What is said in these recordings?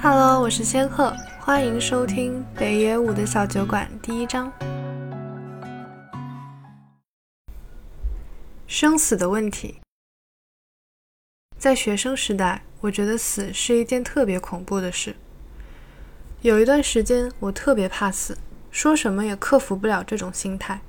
Hello，我是仙鹤，欢迎收听北野武的小酒馆第一章。生死的问题，在学生时代，我觉得死是一件特别恐怖的事。有一段时间，我特别怕死，说什么也克服不了这种心态。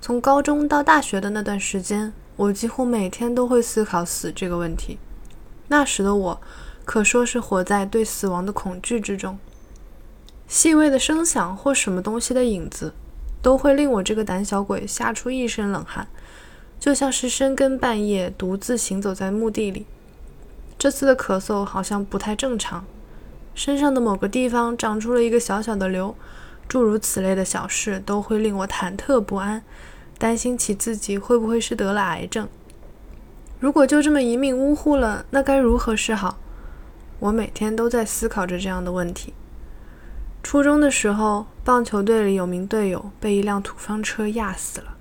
从高中到大学的那段时间，我几乎每天都会思考死这个问题。那时的我。可说是活在对死亡的恐惧之中，细微的声响或什么东西的影子，都会令我这个胆小鬼吓出一身冷汗，就像是深更半夜独自行走在墓地里。这次的咳嗽好像不太正常，身上的某个地方长出了一个小小的瘤，诸如此类的小事都会令我忐忑不安，担心起自己会不会是得了癌症。如果就这么一命呜呼了，那该如何是好？我每天都在思考着这样的问题。初中的时候，棒球队里有名队友被一辆土方车压死了。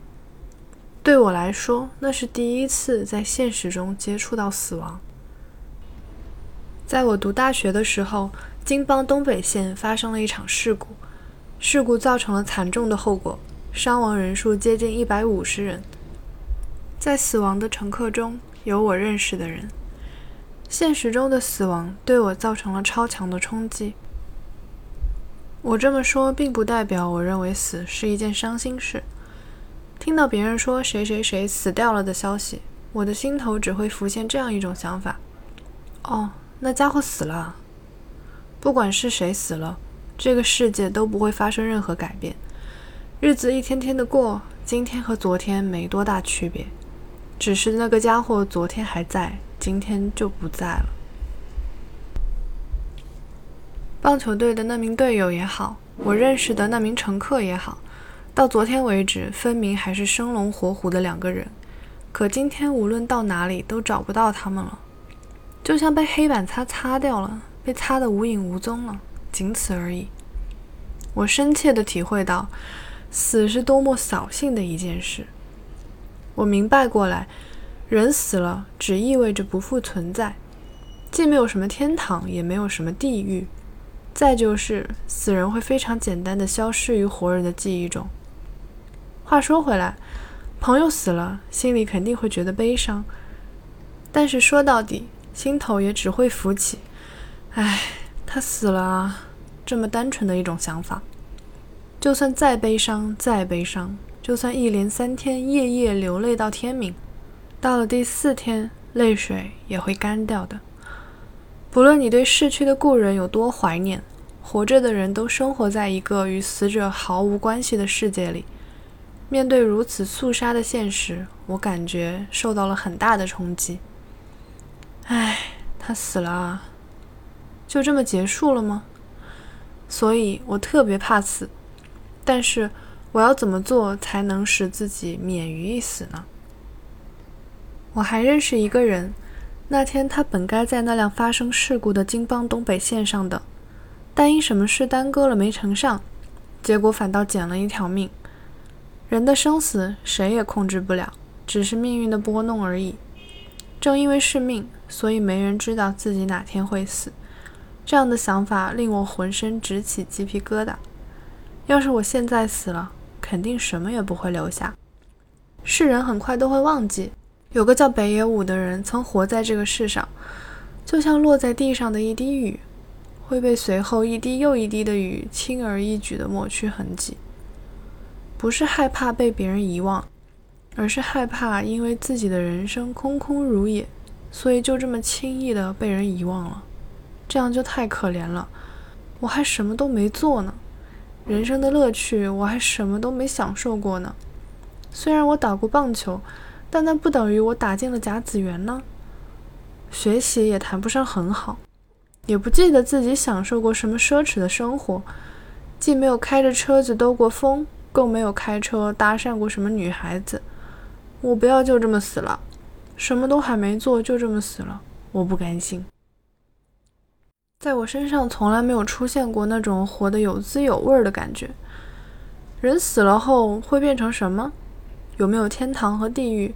对我来说，那是第一次在现实中接触到死亡。在我读大学的时候，京邦东北线发生了一场事故，事故造成了惨重的后果，伤亡人数接近一百五十人。在死亡的乘客中有我认识的人。现实中的死亡对我造成了超强的冲击。我这么说，并不代表我认为死是一件伤心事。听到别人说谁谁谁死掉了的消息，我的心头只会浮现这样一种想法：哦，那家伙死了。不管是谁死了，这个世界都不会发生任何改变。日子一天天的过，今天和昨天没多大区别，只是那个家伙昨天还在。今天就不在了。棒球队的那名队友也好，我认识的那名乘客也好，到昨天为止，分明还是生龙活虎的两个人。可今天无论到哪里都找不到他们了，就像被黑板擦擦掉了，被擦得无影无踪了，仅此而已。我深切地体会到，死是多么扫兴的一件事。我明白过来。人死了，只意味着不复存在，既没有什么天堂，也没有什么地狱。再就是，死人会非常简单的消失于活人的记忆中。话说回来，朋友死了，心里肯定会觉得悲伤，但是说到底，心头也只会浮起“唉，他死了啊”这么单纯的一种想法。就算再悲伤，再悲伤，就算一连三天夜夜流泪到天明。到了第四天，泪水也会干掉的。不论你对逝去的故人有多怀念，活着的人都生活在一个与死者毫无关系的世界里。面对如此肃杀的现实，我感觉受到了很大的冲击。唉，他死了啊，就这么结束了吗？所以我特别怕死。但是我要怎么做才能使自己免于一死呢？我还认识一个人，那天他本该在那辆发生事故的京邦东北线上的，但因什么事耽搁了没乘上，结果反倒捡了一条命。人的生死谁也控制不了，只是命运的拨弄而已。正因为是命，所以没人知道自己哪天会死。这样的想法令我浑身直起鸡皮疙瘩。要是我现在死了，肯定什么也不会留下，世人很快都会忘记。有个叫北野武的人曾活在这个世上，就像落在地上的一滴雨，会被随后一滴又一滴的雨轻而易举地抹去痕迹。不是害怕被别人遗忘，而是害怕因为自己的人生空空如也，所以就这么轻易地被人遗忘了。这样就太可怜了。我还什么都没做呢，人生的乐趣我还什么都没享受过呢。虽然我打过棒球。但那不等于我打进了甲子园呢。学习也谈不上很好，也不记得自己享受过什么奢侈的生活，既没有开着车子兜过风，更没有开车搭讪过什么女孩子。我不要就这么死了，什么都还没做就这么死了，我不甘心。在我身上从来没有出现过那种活得有滋有味的感觉。人死了后会变成什么？有没有天堂和地狱？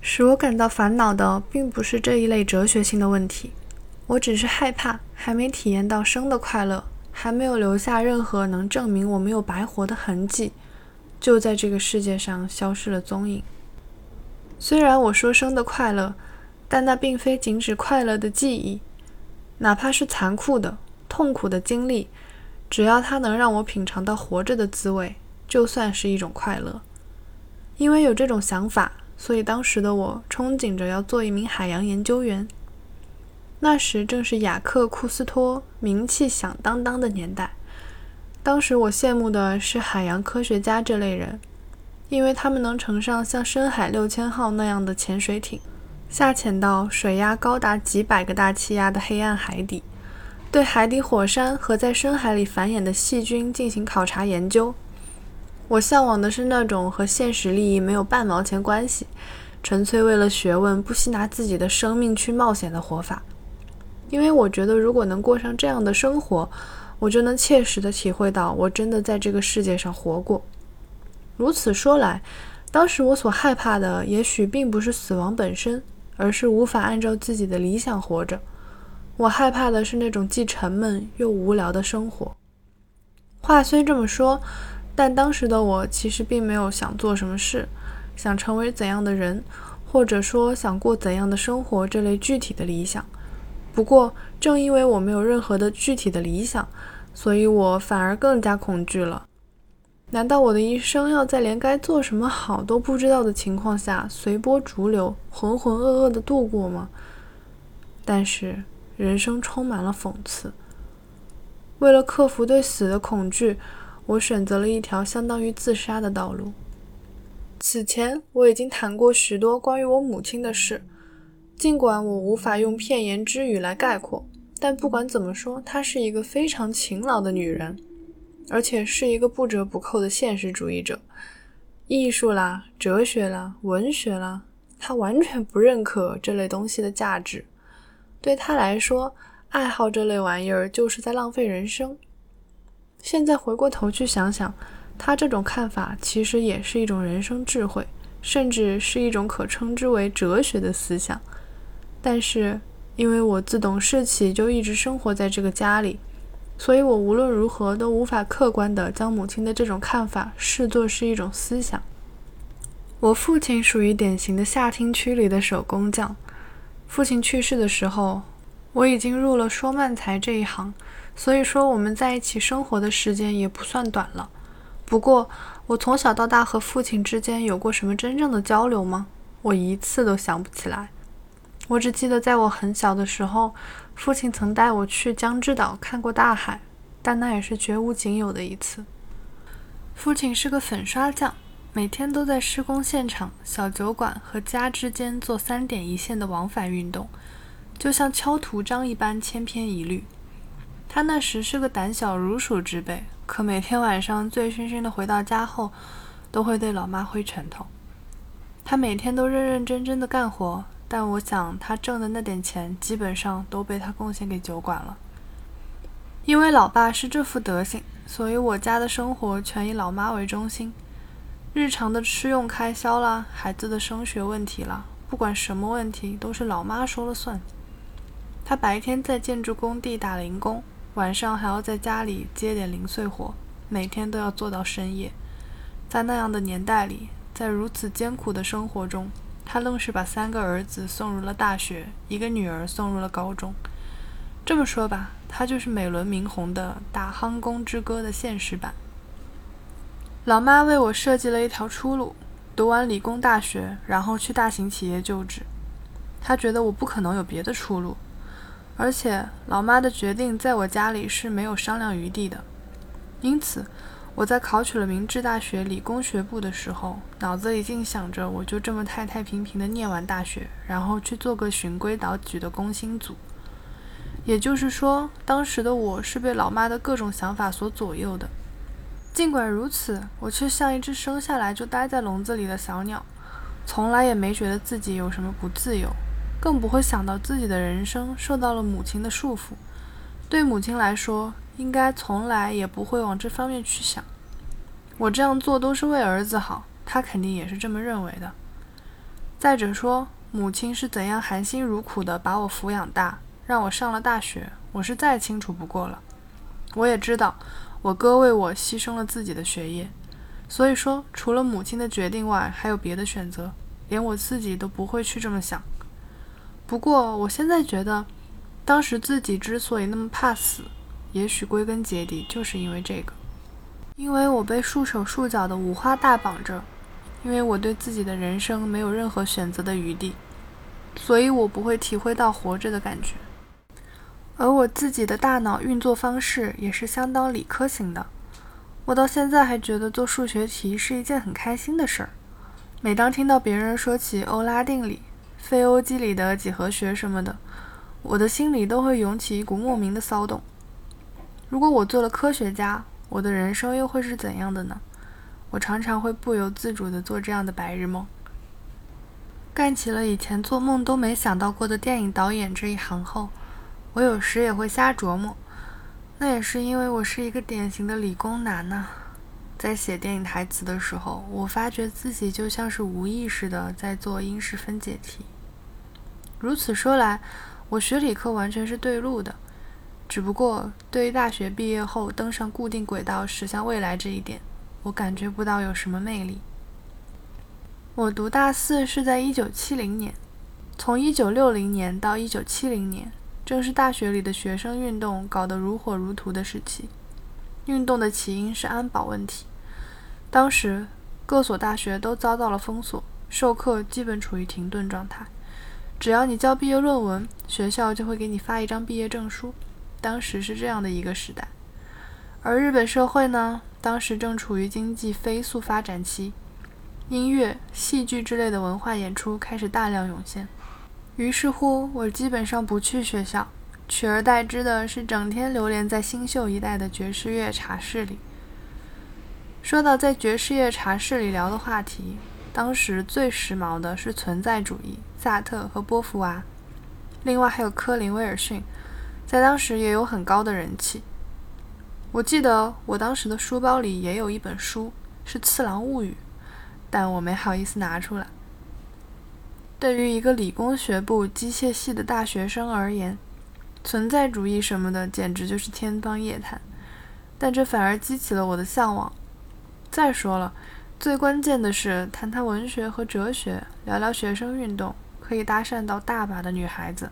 使我感到烦恼的并不是这一类哲学性的问题，我只是害怕，还没体验到生的快乐，还没有留下任何能证明我没有白活的痕迹，就在这个世界上消失了踪影。虽然我说生的快乐，但那并非仅指快乐的记忆，哪怕是残酷的、痛苦的经历，只要它能让我品尝到活着的滋味，就算是一种快乐。因为有这种想法，所以当时的我憧憬着要做一名海洋研究员。那时正是雅克·库斯托名气响当当的年代。当时我羡慕的是海洋科学家这类人，因为他们能乘上像深海六千号那样的潜水艇，下潜到水压高达几百个大气压的黑暗海底，对海底火山和在深海里繁衍的细菌进行考察研究。我向往的是那种和现实利益没有半毛钱关系，纯粹为了学问不惜拿自己的生命去冒险的活法。因为我觉得，如果能过上这样的生活，我就能切实的体会到我真的在这个世界上活过。如此说来，当时我所害怕的，也许并不是死亡本身，而是无法按照自己的理想活着。我害怕的是那种既沉闷又无聊的生活。话虽这么说，但当时的我其实并没有想做什么事，想成为怎样的人，或者说想过怎样的生活这类具体的理想。不过，正因为我没有任何的具体的理想，所以我反而更加恐惧了。难道我的一生要在连该做什么好都不知道的情况下随波逐流、浑浑噩噩地度过吗？但是，人生充满了讽刺。为了克服对死的恐惧，我选择了一条相当于自杀的道路。此前，我已经谈过许多关于我母亲的事。尽管我无法用片言之语来概括，但不管怎么说，她是一个非常勤劳的女人，而且是一个不折不扣的现实主义者。艺术啦、哲学啦、文学啦，她完全不认可这类东西的价值。对她来说，爱好这类玩意儿就是在浪费人生。现在回过头去想想，他这种看法其实也是一种人生智慧，甚至是一种可称之为哲学的思想。但是，因为我自懂事起就一直生活在这个家里，所以我无论如何都无法客观地将母亲的这种看法视作是一种思想。我父亲属于典型的下厅区里的手工匠。父亲去世的时候，我已经入了说漫才这一行，所以说我们在一起生活的时间也不算短了。不过，我从小到大和父亲之间有过什么真正的交流吗？我一次都想不起来。我只记得在我很小的时候，父亲曾带我去江之岛看过大海，但那也是绝无仅有的一次。父亲是个粉刷匠，每天都在施工现场、小酒馆和家之间做三点一线的往返运动，就像敲图章一般千篇一律。他那时是个胆小如鼠之辈，可每天晚上醉醺醺的回到家后，都会对老妈挥拳头。他每天都认认真真的干活。但我想，他挣的那点钱基本上都被他贡献给酒馆了。因为老爸是这副德行，所以我家的生活全以老妈为中心。日常的吃用开销啦，孩子的升学问题啦，不管什么问题都是老妈说了算。他白天在建筑工地打零工，晚上还要在家里接点零碎活，每天都要做到深夜。在那样的年代里，在如此艰苦的生活中。他愣是把三个儿子送入了大学，一个女儿送入了高中。这么说吧，他就是美轮明宏的《打夯工之歌》的现实版。老妈为我设计了一条出路：读完理工大学，然后去大型企业就职。她觉得我不可能有别的出路，而且老妈的决定在我家里是没有商量余地的，因此。我在考取了明治大学理工学部的时候，脑子里竟想着我就这么太太平平的念完大学，然后去做个循规蹈矩的工薪族。也就是说，当时的我是被老妈的各种想法所左右的。尽管如此，我却像一只生下来就待在笼子里的小鸟，从来也没觉得自己有什么不自由，更不会想到自己的人生受到了母亲的束缚。对母亲来说，应该从来也不会往这方面去想。我这样做都是为儿子好，他肯定也是这么认为的。再者说，母亲是怎样含辛茹苦地把我抚养大，让我上了大学，我是再清楚不过了。我也知道，我哥为我牺牲了自己的学业，所以说，除了母亲的决定外，还有别的选择，连我自己都不会去这么想。不过，我现在觉得，当时自己之所以那么怕死，也许归根结底就是因为这个，因为我被束手束脚的五花大绑着，因为我对自己的人生没有任何选择的余地，所以我不会体会到活着的感觉。而我自己的大脑运作方式也是相当理科型的，我到现在还觉得做数学题是一件很开心的事儿。每当听到别人说起欧拉定理，非欧几里得几何学什么的，我的心里都会涌起一股莫名的骚动。如果我做了科学家，我的人生又会是怎样的呢？我常常会不由自主地做这样的白日梦。干起了以前做梦都没想到过的电影导演这一行后，我有时也会瞎琢磨。那也是因为我是一个典型的理工男呐。在写电影台词的时候，我发觉自己就像是无意识的在做因式分解题。如此说来，我学理科完全是对路的。只不过，对于大学毕业后登上固定轨道驶向未来这一点，我感觉不到有什么魅力。我读大四是在一九七零年，从一九六零年到一九七零年，正是大学里的学生运动搞得如火如荼的时期。运动的起因是安保问题。当时各所大学都遭到了封锁，授课基本处于停顿状态。只要你交毕业论文，学校就会给你发一张毕业证书。当时是这样的一个时代。而日本社会呢，当时正处于经济飞速发展期，音乐、戏剧之类的文化演出开始大量涌现。于是乎，我基本上不去学校，取而代之的是整天流连在新秀一带的爵士乐茶室里。说到在爵士乐茶室里聊的话题，当时最时髦的是存在主义，萨特和波伏娃，另外还有科林威尔逊，在当时也有很高的人气。我记得我当时的书包里也有一本书，是《次郎物语》，但我没好意思拿出来。对于一个理工学部机械系的大学生而言，存在主义什么的简直就是天方夜谭，但这反而激起了我的向往。再说了，最关键的是谈谈文学和哲学，聊聊学生运动，可以搭讪到大把的女孩子。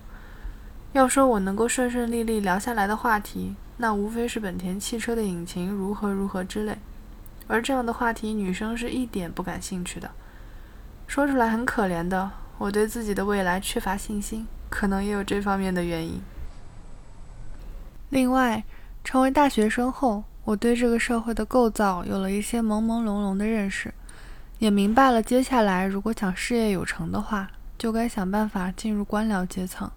要说我能够顺顺利利聊下来的话题，那无非是本田汽车的引擎如何如何之类。而这样的话题，女生是一点不感兴趣的。说出来很可怜的，我对自己的未来缺乏信心，可能也有这方面的原因。另外，成为大学生后，我对这个社会的构造有了一些朦朦胧胧的认识，也明白了接下来如果想事业有成的话，就该想办法进入官僚阶层。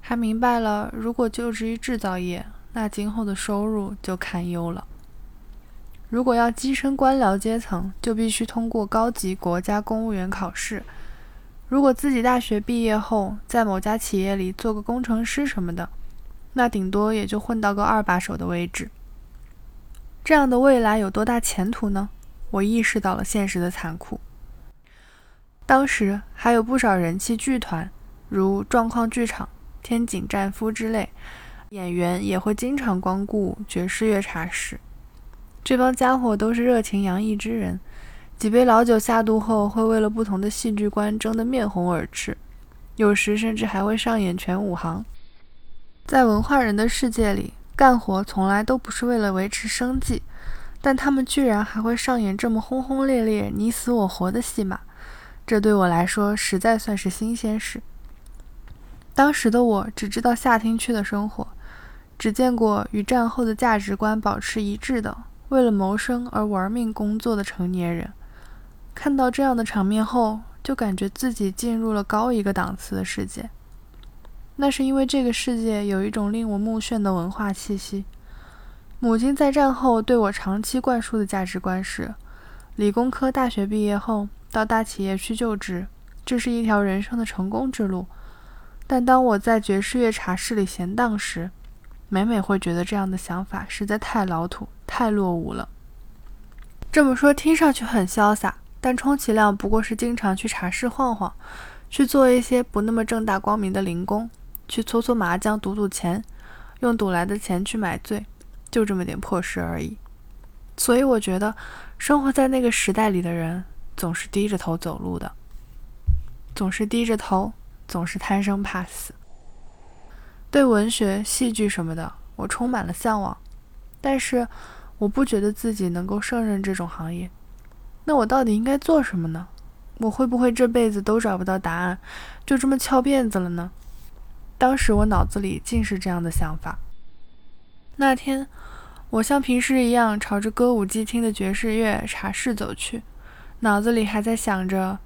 还明白了，如果就职于制造业，那今后的收入就堪忧了。如果要跻身官僚阶层，就必须通过高级国家公务员考试。如果自己大学毕业后在某家企业里做个工程师什么的，那顶多也就混到个二把手的位置。这样的未来有多大前途呢？我意识到了现实的残酷。当时还有不少人气剧团，如状况剧场、天井战夫之类，演员也会经常光顾爵士乐茶室。这帮家伙都是热情洋溢之人，几杯老酒下肚后，会为了不同的戏剧观争得面红耳赤，有时甚至还会上演全武行。在文化人的世界里。干活从来都不是为了维持生计，但他们居然还会上演这么轰轰烈烈、你死我活的戏码，这对我来说实在算是新鲜事。当时的我只知道下厅区的生活，只见过与战后的价值观保持一致的、为了谋生而玩命工作的成年人。看到这样的场面后，就感觉自己进入了高一个档次的世界。那是因为这个世界有一种令我目眩的文化气息。母亲在战后对我长期灌输的价值观是：理工科大学毕业后到大企业去就职，这是一条人生的成功之路。但当我在爵士乐茶室里闲荡时，每每会觉得这样的想法实在太老土、太落伍了。这么说听上去很潇洒，但充其量不过是经常去茶室晃晃，去做一些不那么正大光明的零工。去搓搓麻将、赌赌钱，用赌来的钱去买醉，就这么点破事而已。所以我觉得，生活在那个时代里的人，总是低着头走路的，总是低着头，总是贪生怕死。对文学、戏剧什么的，我充满了向往，但是我不觉得自己能够胜任这种行业。那我到底应该做什么呢？我会不会这辈子都找不到答案，就这么翘辫子了呢？当时我脑子里尽是这样的想法。那天，我像平时一样朝着歌舞伎厅的爵士乐茶室走去，脑子里还在想着，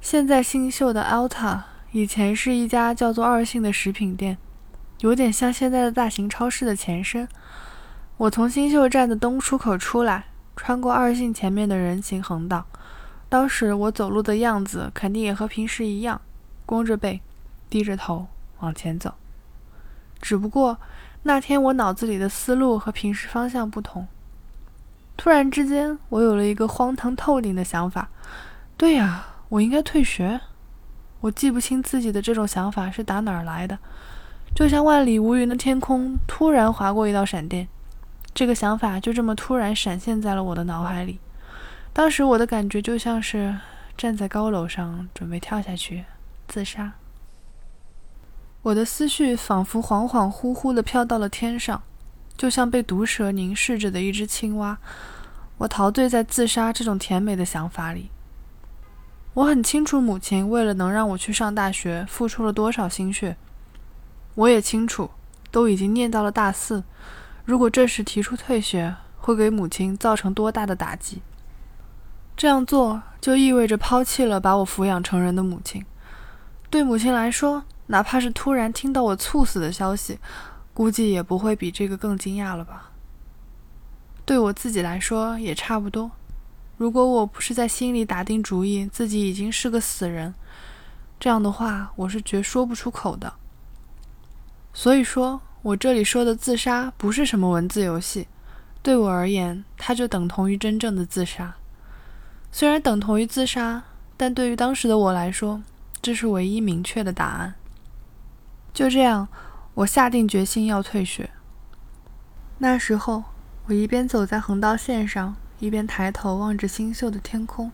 现在新秀的 Alta 以前是一家叫做二信的食品店，有点像现在的大型超市的前身。我从新秀站的东出口出来，穿过二信前面的人行横道。当时我走路的样子肯定也和平时一样，弓着背，低着头往前走。只不过那天我脑子里的思路和平时方向不同。突然之间，我有了一个荒唐透顶的想法：对呀，我应该退学。我记不清自己的这种想法是打哪儿来的，就像万里无云的天空突然划过一道闪电，这个想法就这么突然闪现在了我的脑海里。当时我的感觉就像是站在高楼上准备跳下去自杀。我的思绪仿佛恍恍惚惚地飘到了天上，就像被毒蛇凝视着的一只青蛙。我陶醉在自杀这种甜美的想法里。我很清楚母亲为了能让我去上大学付出了多少心血，我也清楚，都已经念到了大四，如果这时提出退学，会给母亲造成多大的打击。这样做就意味着抛弃了把我抚养成人的母亲。对母亲来说，哪怕是突然听到我猝死的消息，估计也不会比这个更惊讶了吧。对我自己来说也差不多。如果我不是在心里打定主意自己已经是个死人，这样的话我是绝说不出口的。所以说我这里说的自杀不是什么文字游戏，对我而言，它就等同于真正的自杀。虽然等同于自杀，但对于当时的我来说，这是唯一明确的答案。就这样，我下定决心要退学。那时候，我一边走在横道线上，一边抬头望着星宿的天空。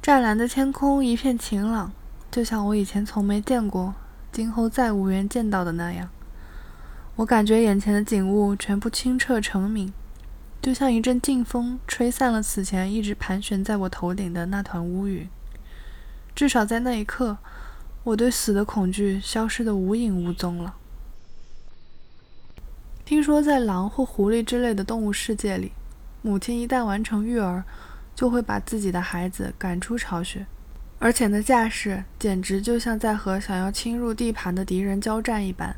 湛蓝的天空一片晴朗，就像我以前从没见过，今后再无缘见到的那样。我感觉眼前的景物全部清澈澄明。就像一阵劲风吹散了此前一直盘旋在我头顶的那团乌云。至少在那一刻，我对死的恐惧消失得无影无踪了。听说在狼或狐狸之类的动物世界里，母亲一旦完成育儿，就会把自己的孩子赶出巢穴，而且那架势简直就像在和想要侵入地盘的敌人交战一般。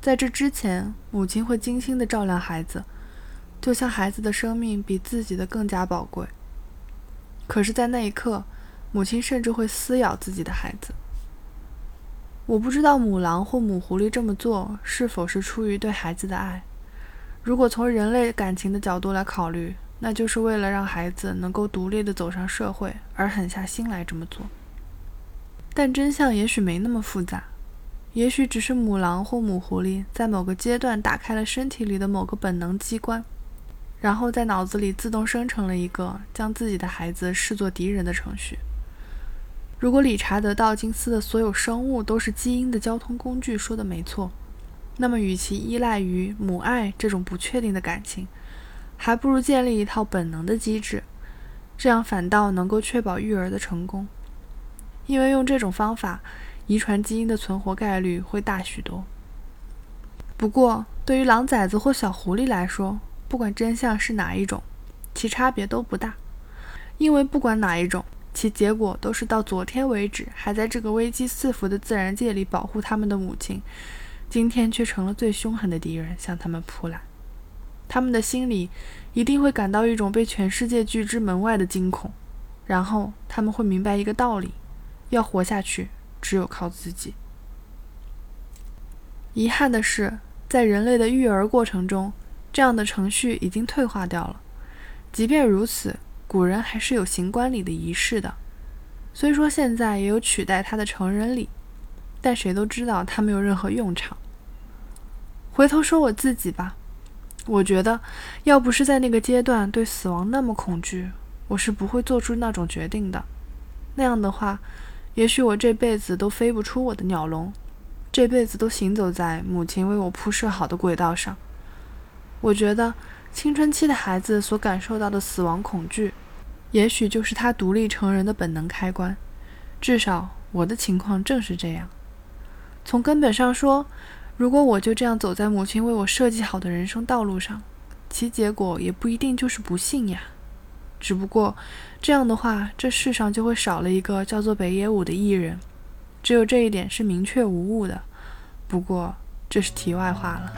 在这之前，母亲会精心地照料孩子。就像孩子的生命比自己的更加宝贵，可是，在那一刻，母亲甚至会撕咬自己的孩子。我不知道母狼或母狐狸这么做是否是出于对孩子的爱。如果从人类感情的角度来考虑，那就是为了让孩子能够独立地走上社会而狠下心来这么做。但真相也许没那么复杂，也许只是母狼或母狐狸在某个阶段打开了身体里的某个本能机关。然后在脑子里自动生成了一个将自己的孩子视作敌人的程序。如果理查德·道金斯的所有生物都是基因的交通工具说的没错，那么与其依赖于母爱这种不确定的感情，还不如建立一套本能的机制，这样反倒能够确保育儿的成功。因为用这种方法，遗传基因的存活概率会大许多。不过，对于狼崽子或小狐狸来说，不管真相是哪一种，其差别都不大，因为不管哪一种，其结果都是到昨天为止还在这个危机四伏的自然界里保护他们的母亲，今天却成了最凶狠的敌人向他们扑来。他们的心里一定会感到一种被全世界拒之门外的惊恐，然后他们会明白一个道理：要活下去，只有靠自己。遗憾的是，在人类的育儿过程中。这样的程序已经退化掉了。即便如此，古人还是有行冠礼的仪式的。虽说现在也有取代它的成人礼，但谁都知道它没有任何用场。回头说我自己吧，我觉得要不是在那个阶段对死亡那么恐惧，我是不会做出那种决定的。那样的话，也许我这辈子都飞不出我的鸟笼，这辈子都行走在母亲为我铺设好的轨道上。我觉得青春期的孩子所感受到的死亡恐惧，也许就是他独立成人的本能开关。至少我的情况正是这样。从根本上说。如果我就这样走在母亲为我设计好的人生道路上，其结果也不一定就是不幸呀。只不过这样的话，这世上就会少了一个叫做北野武的艺人。只有这一点是明确无误的。不过这是题外话了。